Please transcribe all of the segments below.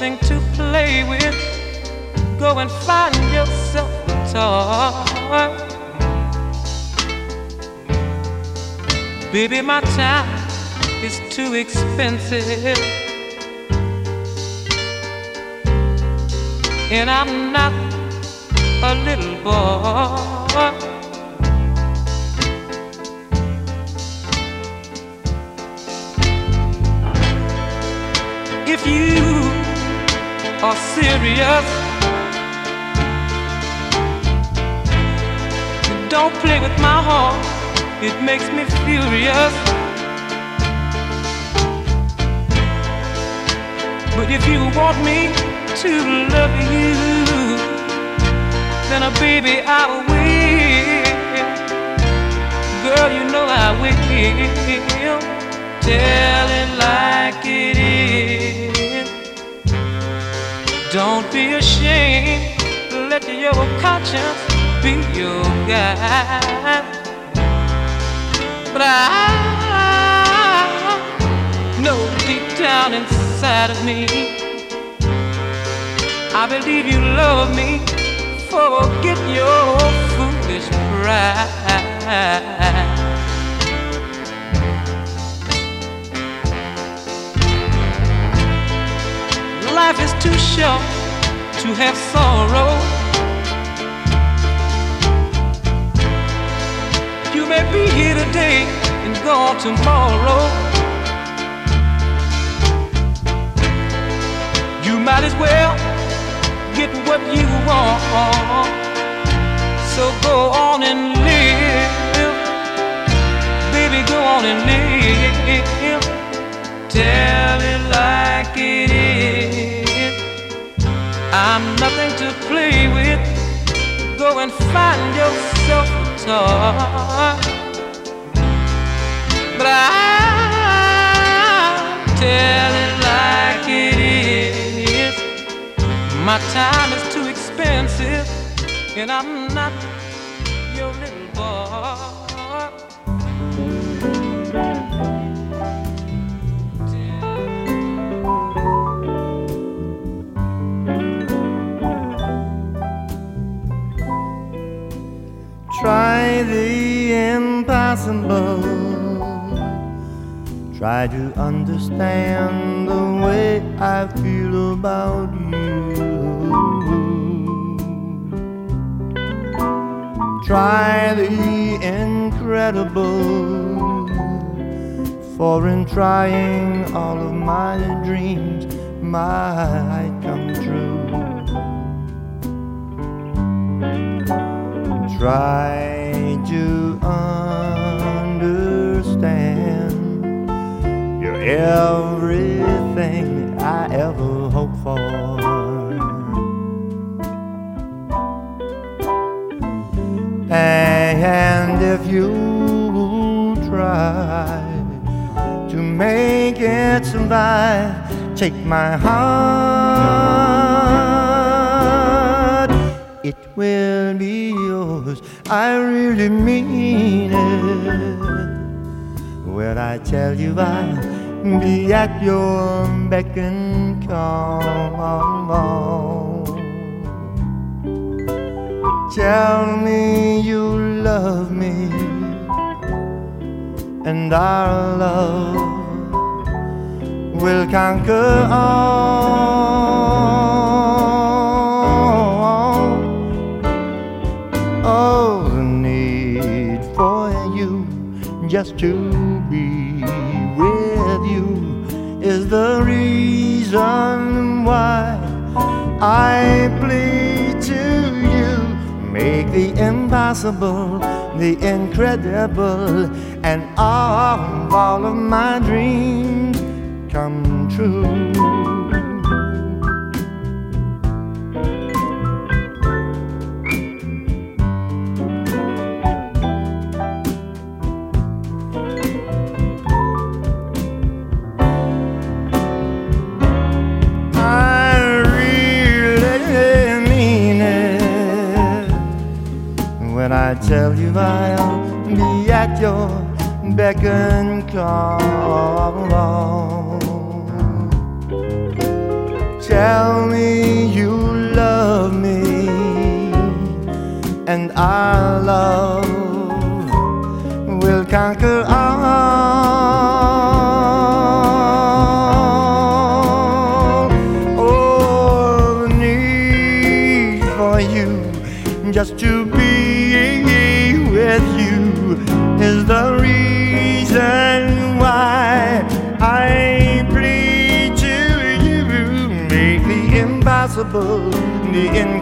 Something to play with, go and find yourself a toy. Baby, my time is too expensive. And I'm not a little boy. Are serious. Don't play with my heart, it makes me furious. But if you want me to love you, then, uh, baby, I will. Girl, you know I will. Tell it like it is. Don't be ashamed. Let your conscience be your guide. But I know deep down inside of me, I believe you love me. Forget your foolish pride. Too short to have sorrow. You may be here today and gone tomorrow. You might as well get what you want. So go on and live. Baby, go on and live. Tell it like it. I'm nothing to play with. Go and find yourself a toy. But I tell it like it is. My time is too expensive, and I'm not Try to understand the way I feel about you. Try the incredible. For in trying all of my dreams might come true. Try to understand you're everything I ever hoped for. And if you try to make it survive, take my heart, it will be yours. I really mean it. Well, I tell you, I'll be at your beck and call. Tell me you love me, and our love will conquer all. Oh, the need for you just to the reason why I plead to you. Make the impossible the incredible, and all, of my dreams come true.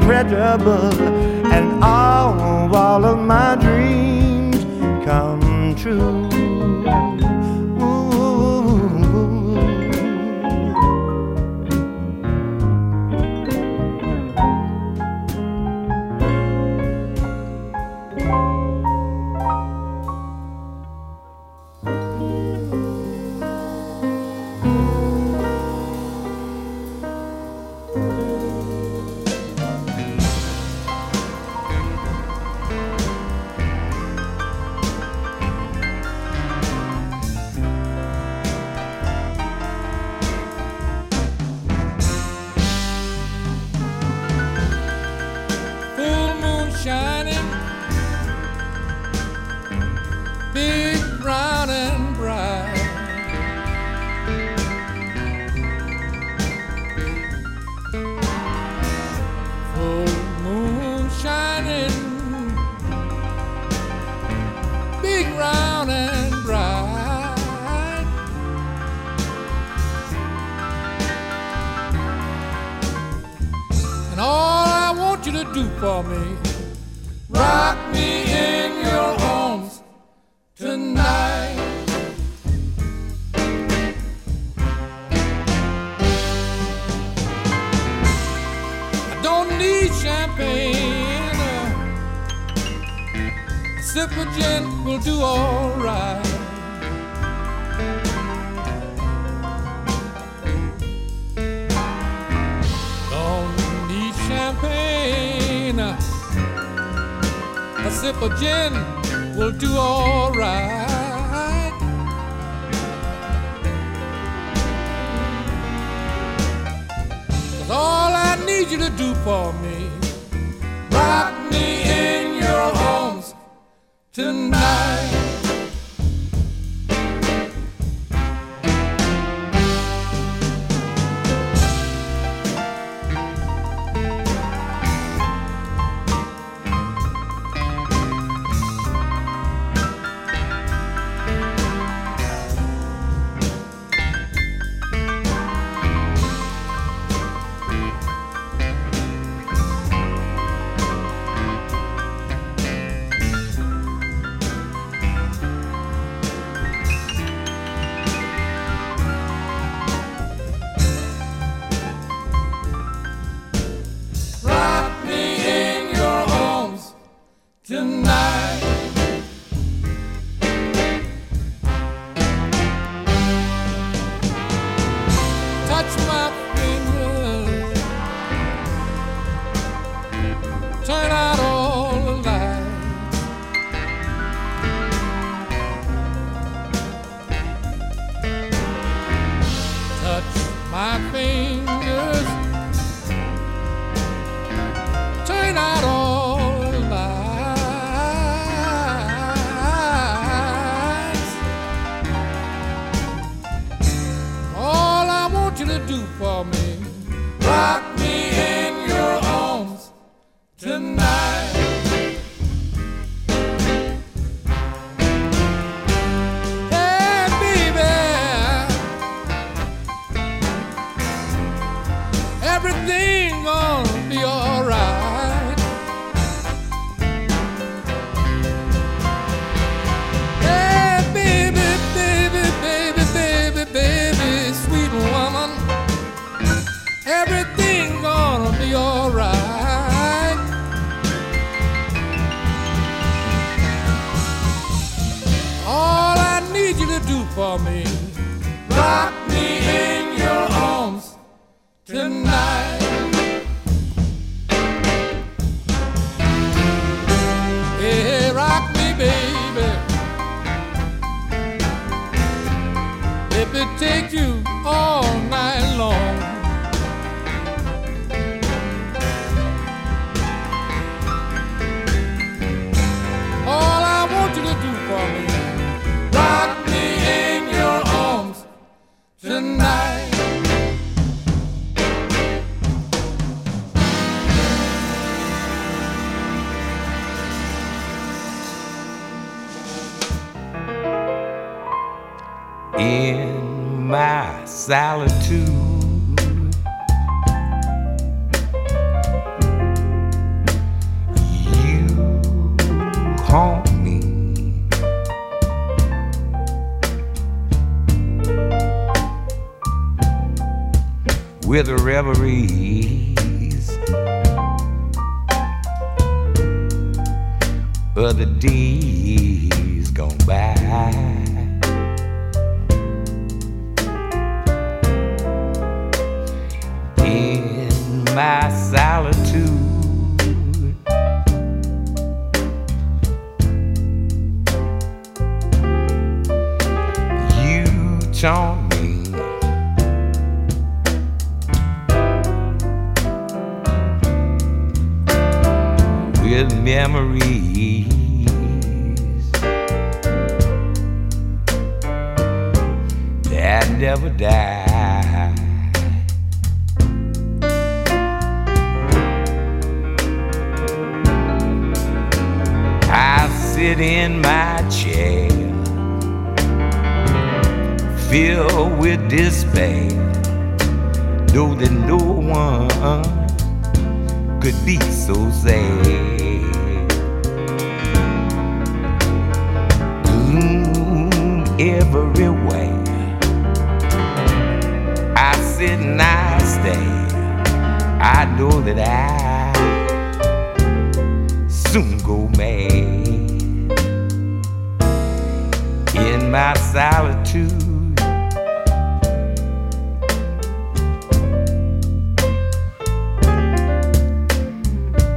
incredible. me. tonight. Solitude. You haunt me. With a reverie. every way. I sit and I stay. I know that I soon go mad. In my solitude,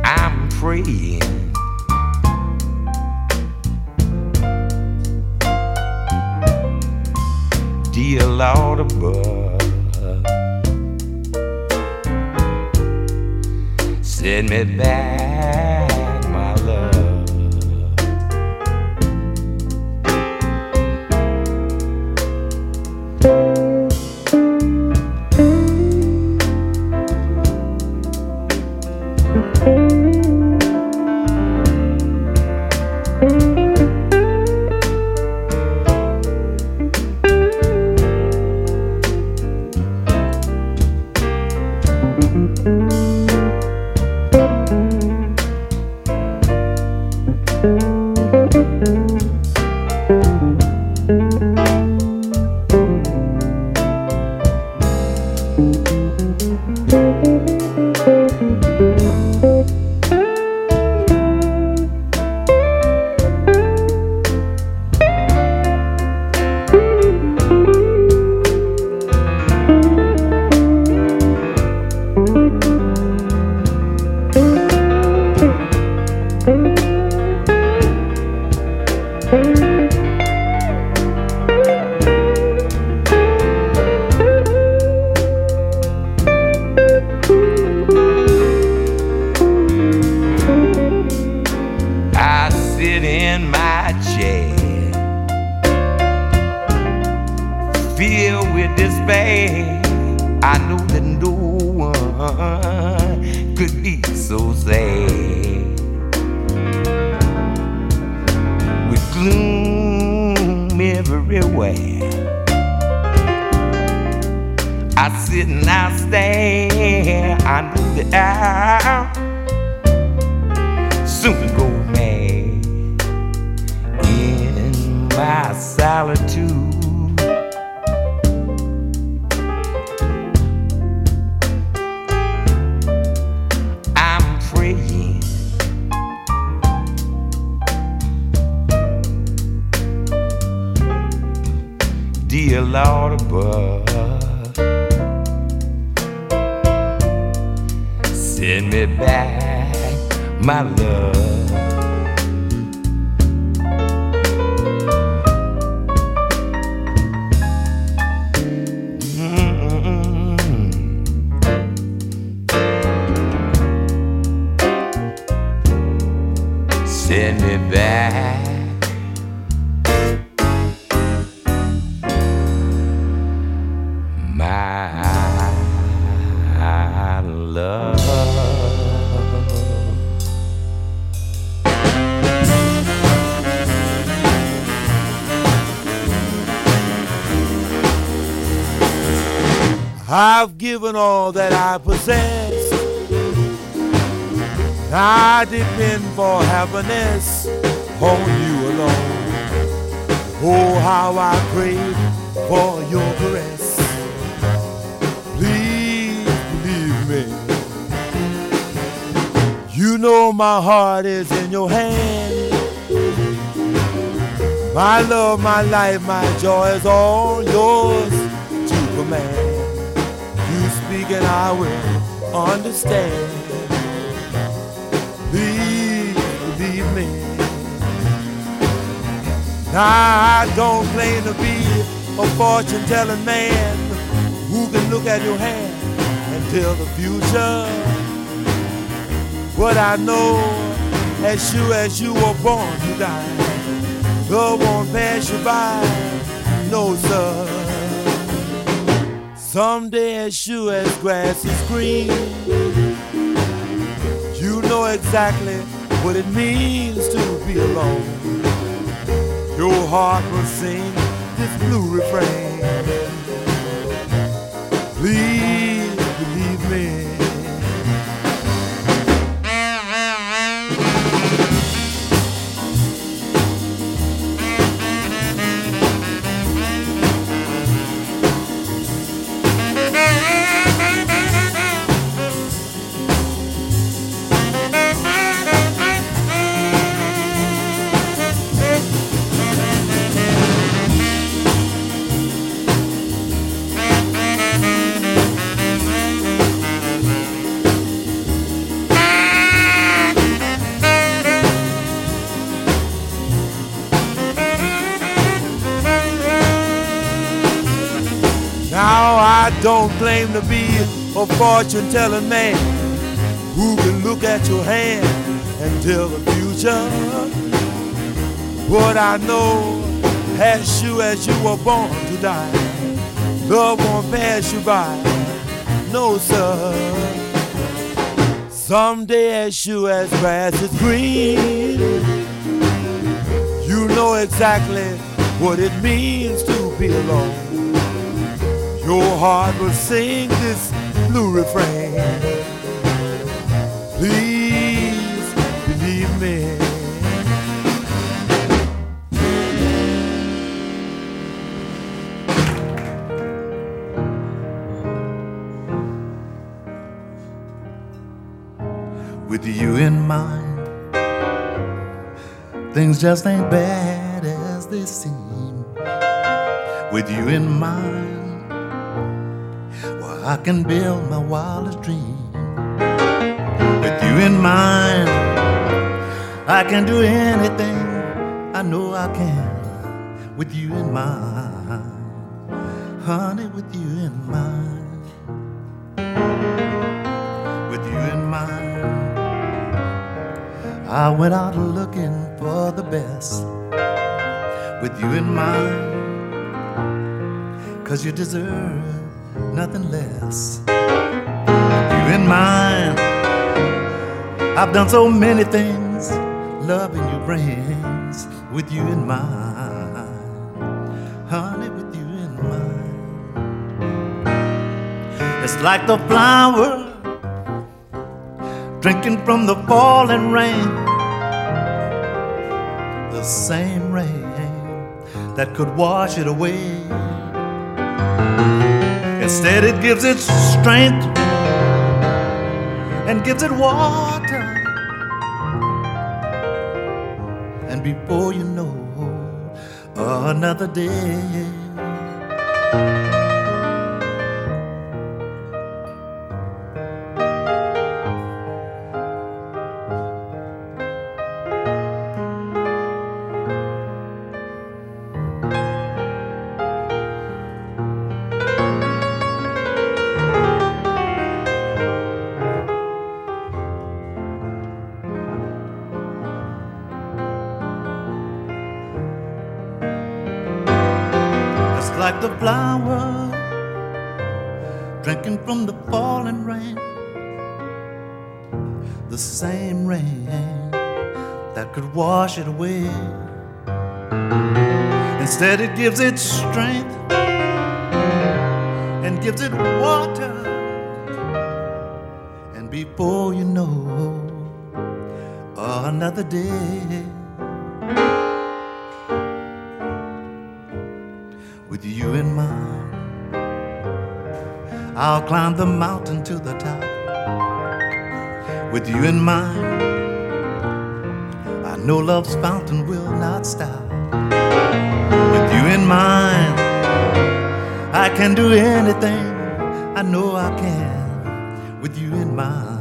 I'm praying above. Send me back. Given all that I possess. I depend for happiness on you alone. Oh, how I crave for your caress. Please believe me. You know my heart is in your hand. My love, my life, my joy is all yours and I will understand. Please believe me. Now I don't claim to be a fortune telling man who can look at your hand and tell the future. But I know as sure as you were born to die, love won't pass you by. No, sir. Someday as sure as grass is green, you know exactly what it means to be alone. Your heart will sing this blue refrain. Please don't claim to be a fortune telling man who can look at your hand and tell the future. What I know as sure as you were born to die, love won't pass you by. No, sir. Someday as sure as grass is green, you know exactly what it means to be alone. Your heart will sing this blue refrain. Please believe me. with you in mind. Things just ain't bad as they seem. With you in mind, I can build my wildest dream. With you in mind, I can do anything I know I can. With you in mind, honey, with you in mind. With you in mind. I went out looking for the best with you in mind. Cause you deserve nothing less. You in mind. I've done so many things loving you brings with you in mind. Honey, with you in mind. It's like the flower drinking from the falling rain, the same rain that could wash it away. Instead, it gives it strength and gives it water. And before you know, another day. Gives it strength and gives it water. And before you know, another day. with you in mind. I'll climb the mountain to the top with you in mind. I know love's fountain will not stop you in mind. I can do anything, I know I can with you in mind.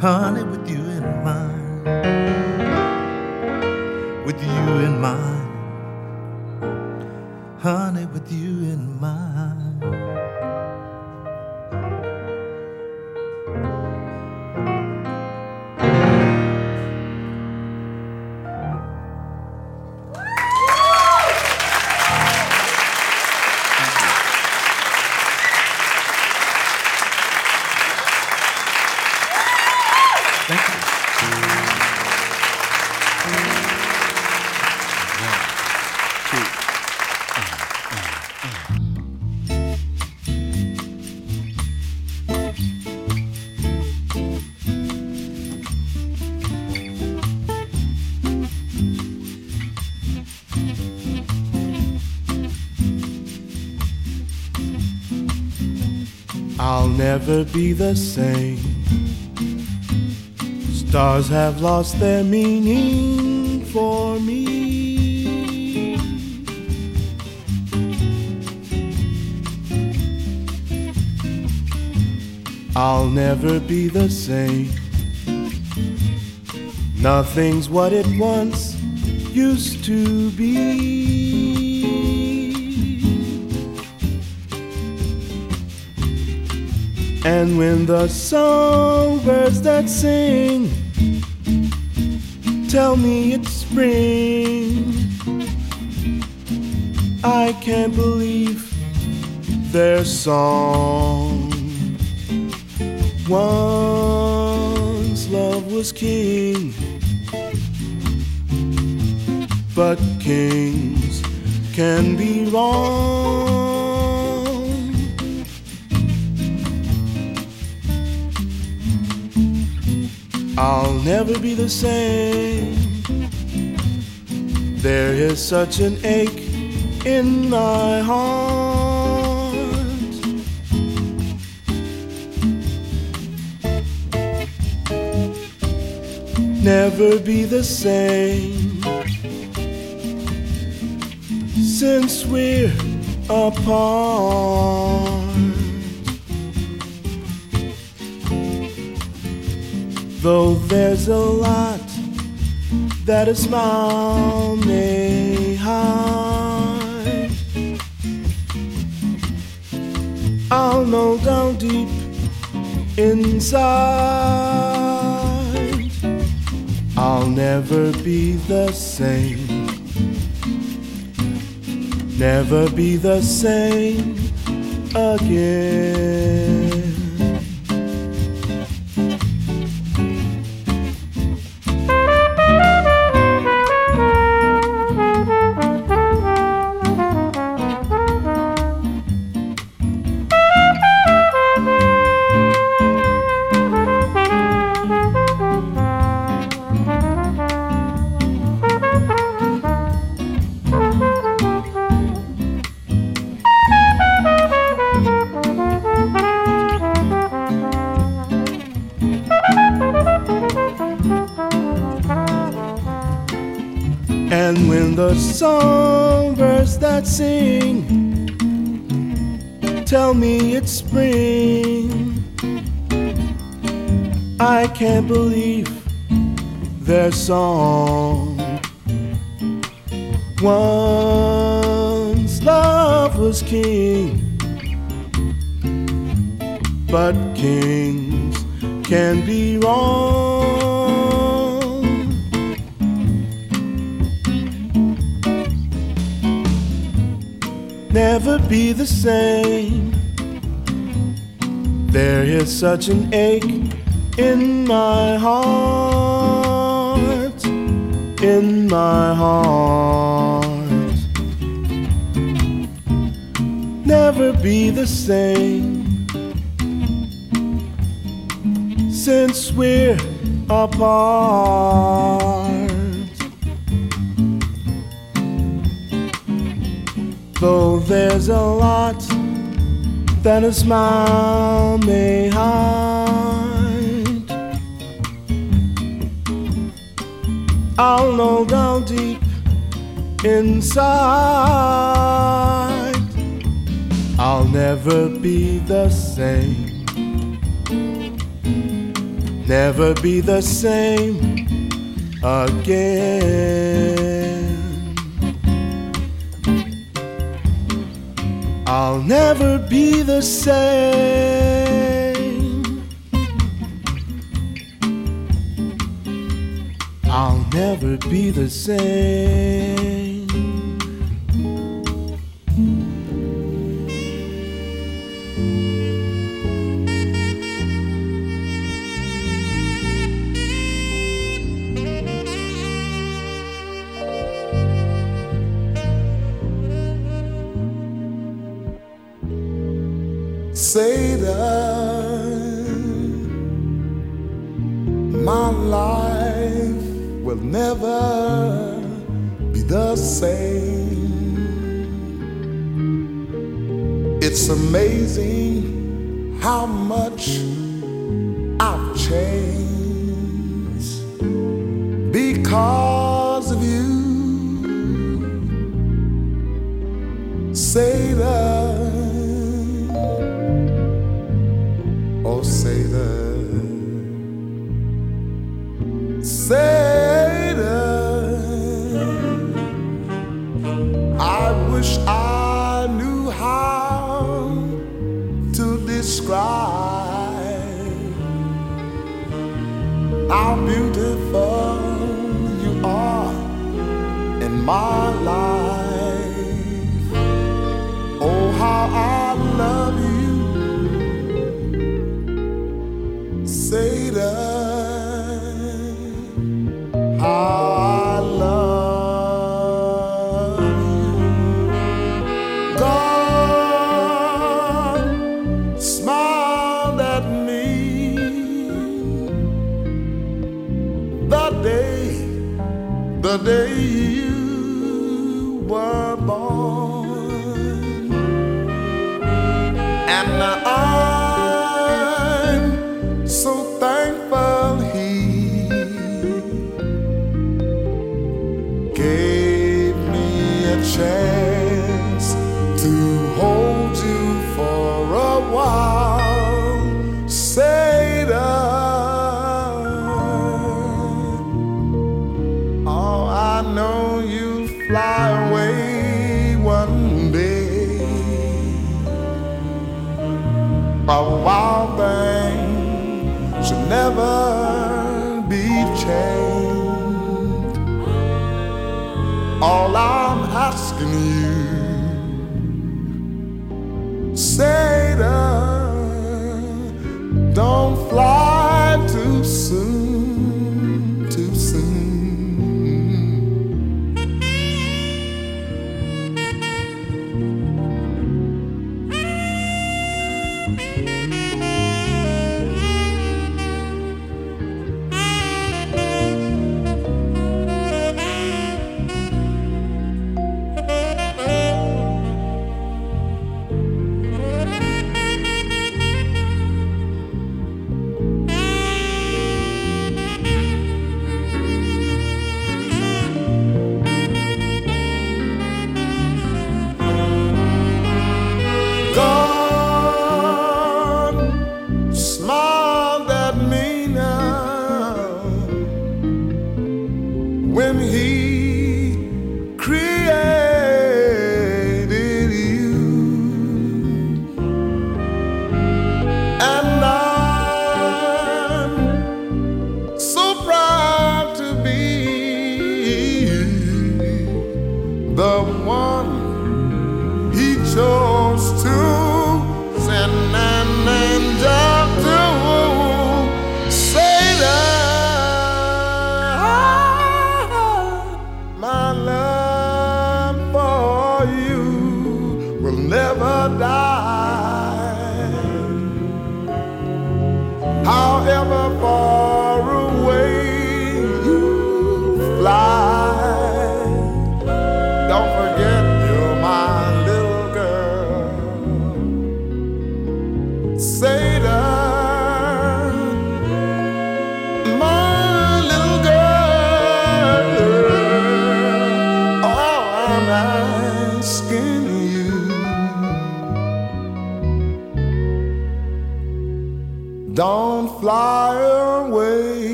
Honey, with you in mind. With you in mind honey, with you in mind. Never be the same. Stars have lost their meaning for me. I'll never be the same. Nothing's what it once used to be. And when the songbirds that sing tell me it's spring, I can't believe their song. Once love was king, but kings can be wrong. I'll never be the same. There is such an ache in my heart. Never be the same since we're apart. Though there's a lot that a smile may hide, I'll know down deep inside I'll never be the same. Never be the same again. And when the songbirds that sing tell me it's spring, I can't believe their song. Once love was king, but kings can be wrong. Never be the same. There is such an ache in my heart, in my heart. Never be the same since we're apart. Though there's a lot that a smile may hide, I'll know down deep inside I'll never be the same never be the same again. I'll never be the same. I'll never be the same. And I'm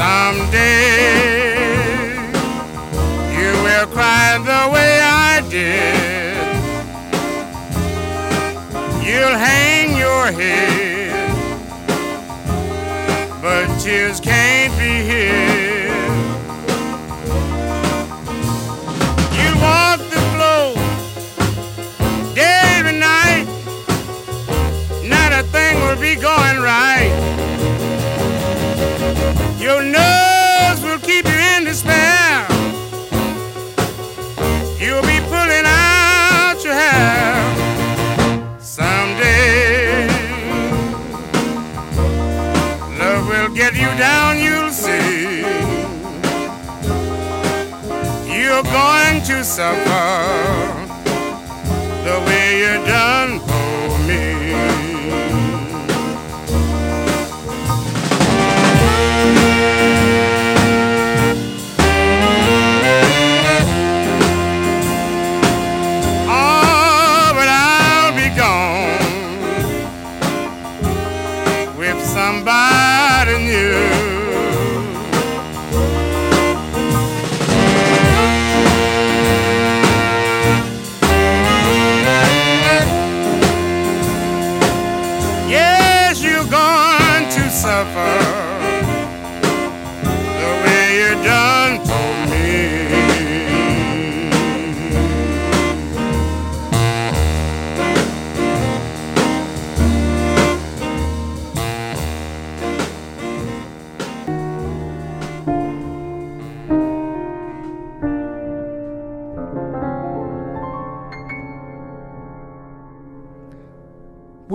Someday you will cry the way I did. You'll hang your head but tears can't Your nerves will keep you in despair. You'll be pulling out your hair someday. Love will get you down, you'll see. You're going to suffer the way you're done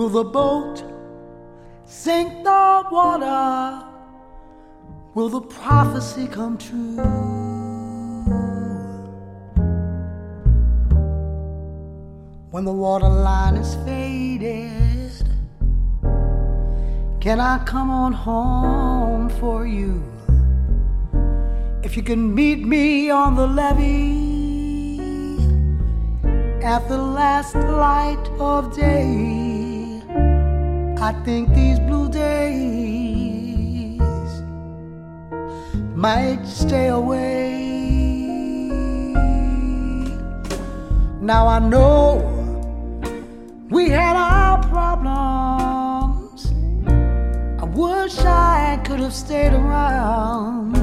Will the boat sink the water? Will the prophecy come true? When the water line is faded, can I come on home for you? If you can meet me on the levee at the last light of day, I think these blue days might stay away. Now I know we had our problems. I wish I could have stayed around.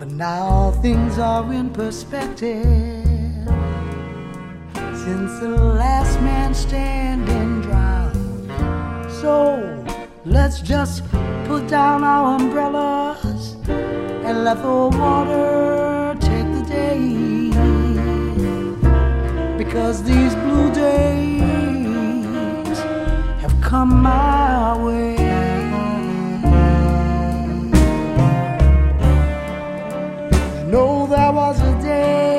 But now things are in perspective since the last man standing drowned. So let's just put down our umbrellas and let the water take the day. Because these blue days have come my way. You know there was a day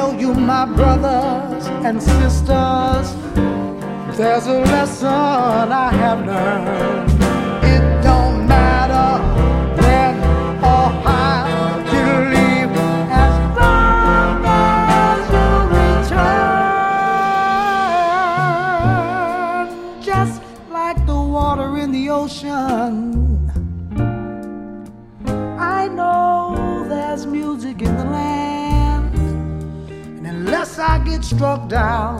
tell you, my brothers and sisters, there's a lesson I have learned. Struck down,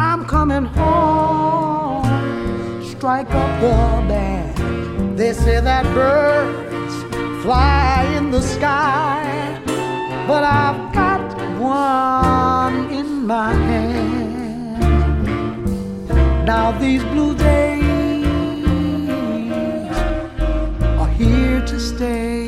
I'm coming home. Strike up the band. They say that birds fly in the sky, but I've got one in my hand. Now these blue days are here to stay.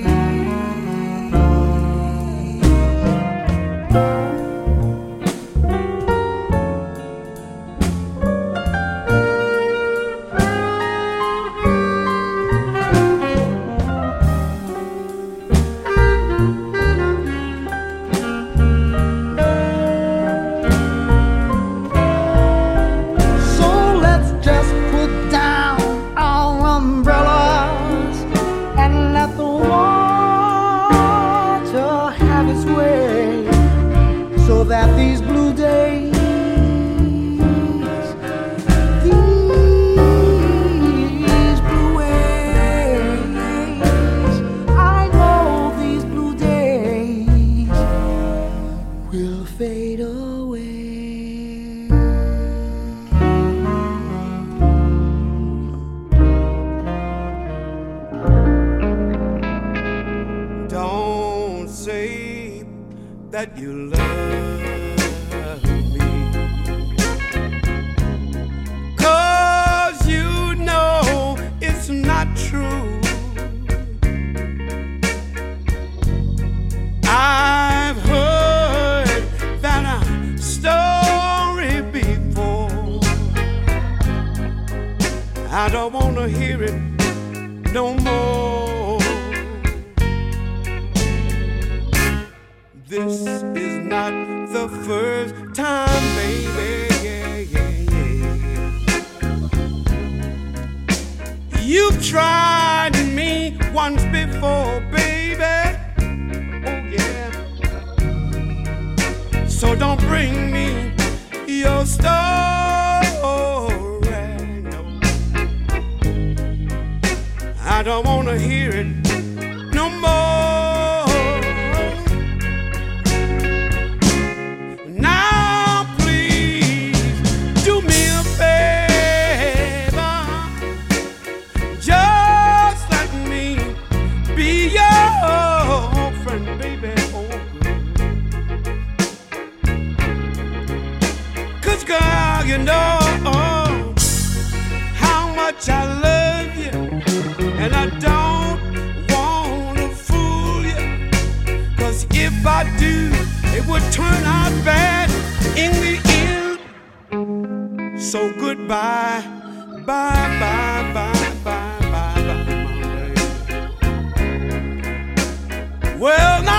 Will fade away. Don't say that you love don't wanna hear it no more. This is not the first time, baby. Yeah, yeah, yeah. You've tried me once before, baby. Oh, yeah. So don't bring I don't want to hear it no more. In the end. So goodbye, bye, bye, bye, bye, bye, bye. Well, now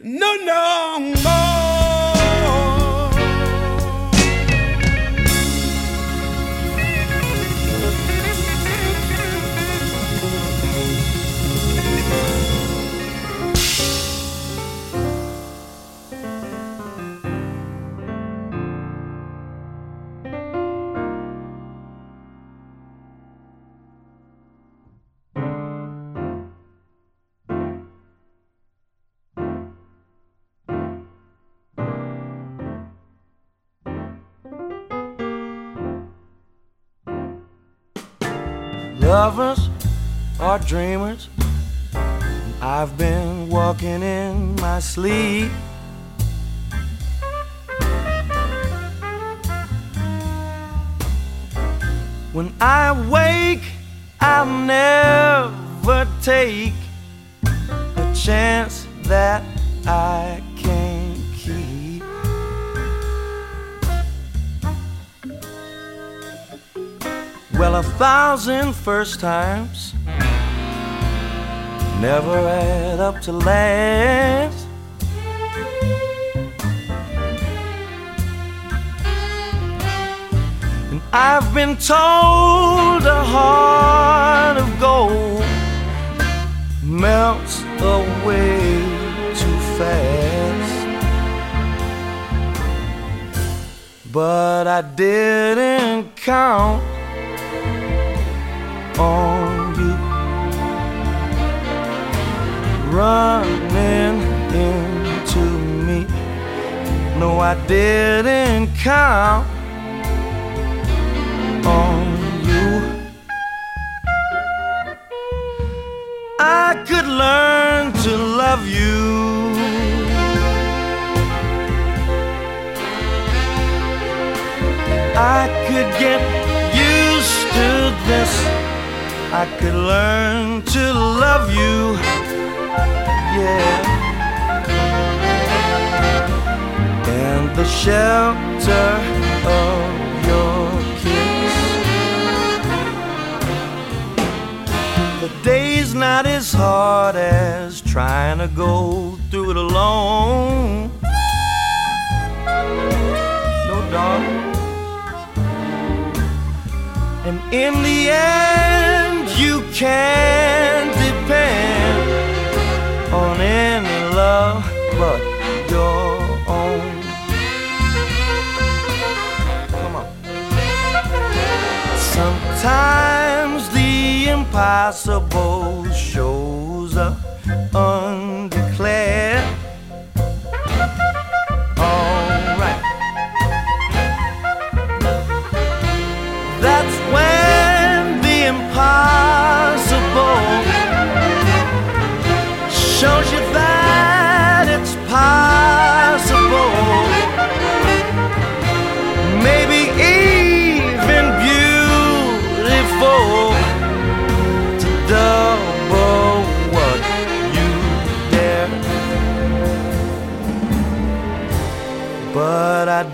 no, no dreamers. I've been walking in my sleep. When I wake, I'll never take a chance that I can't keep. Well, a thousand first times never add up to last. And I've been told a heart of gold melts away too fast. But I didn't count I didn't count on you. I could learn to love you. I could get used to this. I could learn to love you. Yeah. The shelter of your kiss. The day's not as hard as trying to go through it alone. No, darling. And in the end, you can depend on any love but Sometimes the impossible shows up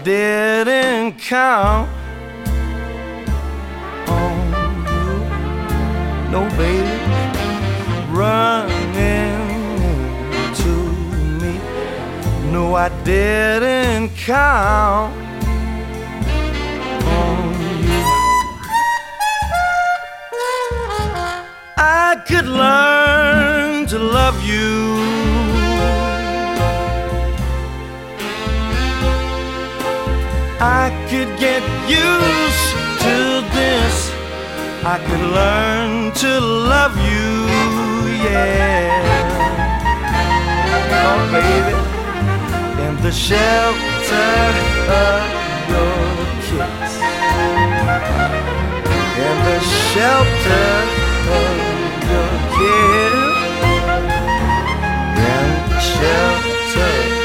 Didn't count on you. no baby running to me. No, I didn't count on you. I could learn to love you. I could get used to this. I could learn to love you, yeah. Oh, baby, in the shelter of your kiss, in the shelter of your kiss, in the shelter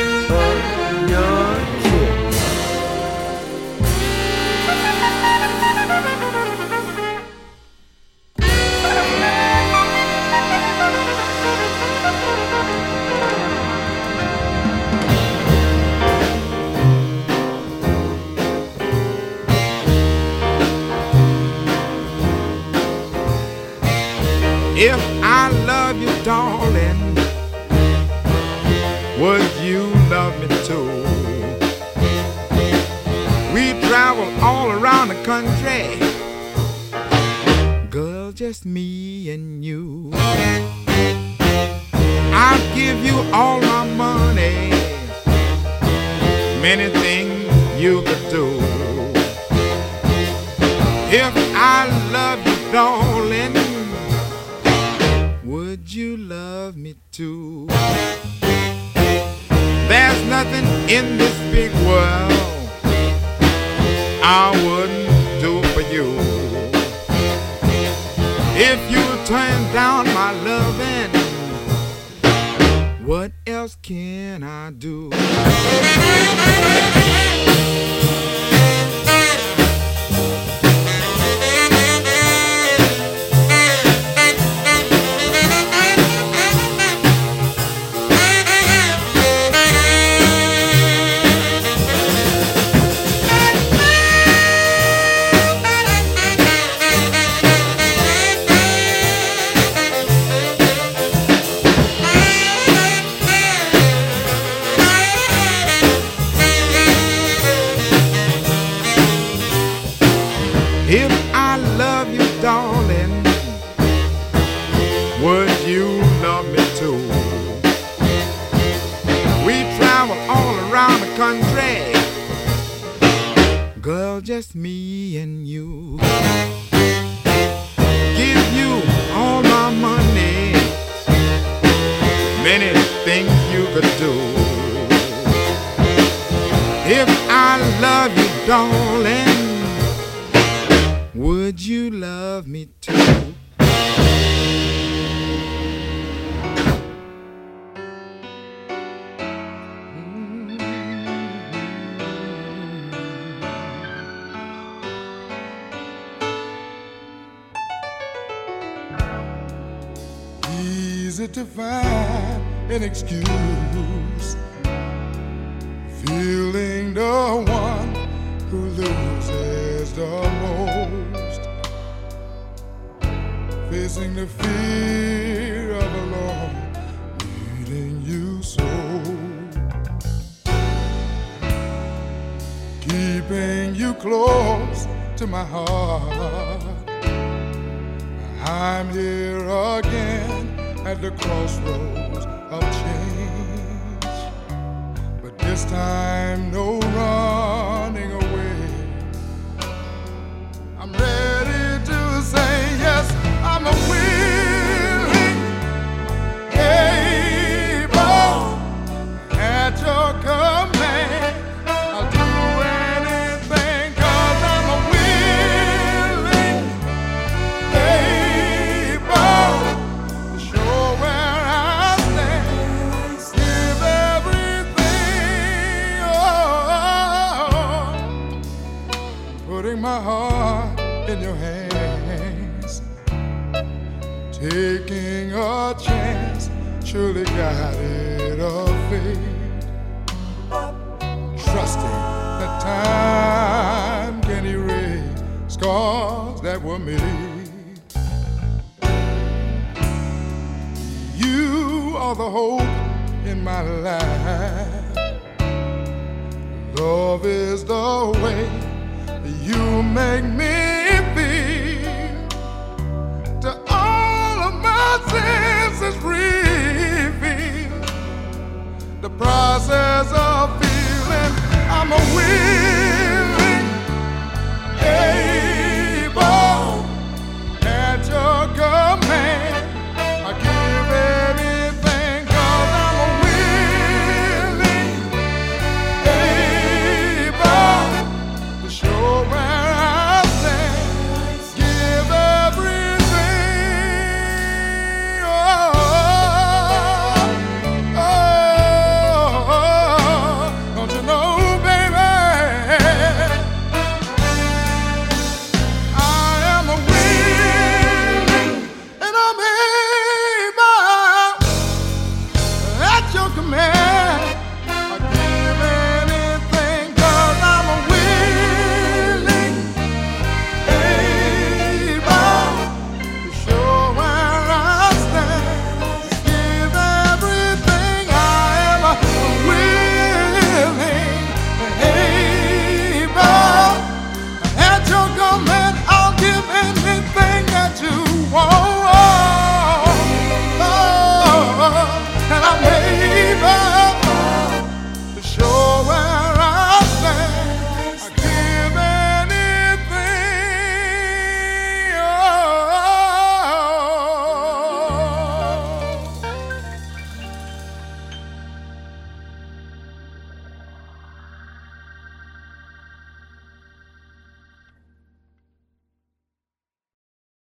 If I love you, darling, would you love me too? We travel all around the country, girl, just me and you. I'll give you all my money, many in this big world I wouldn't do for you. If you turn down my loving, what else can I do? Easy to find an excuse. Feeling the one who loses the most. Facing the fear of a alone, needing you so. Keeping you close to my heart. I'm here again at the crossroads of change. But this time, no running surely guided of fate, trusting that time can erase scars that were made. You are the hope in my life. Love is the way you make me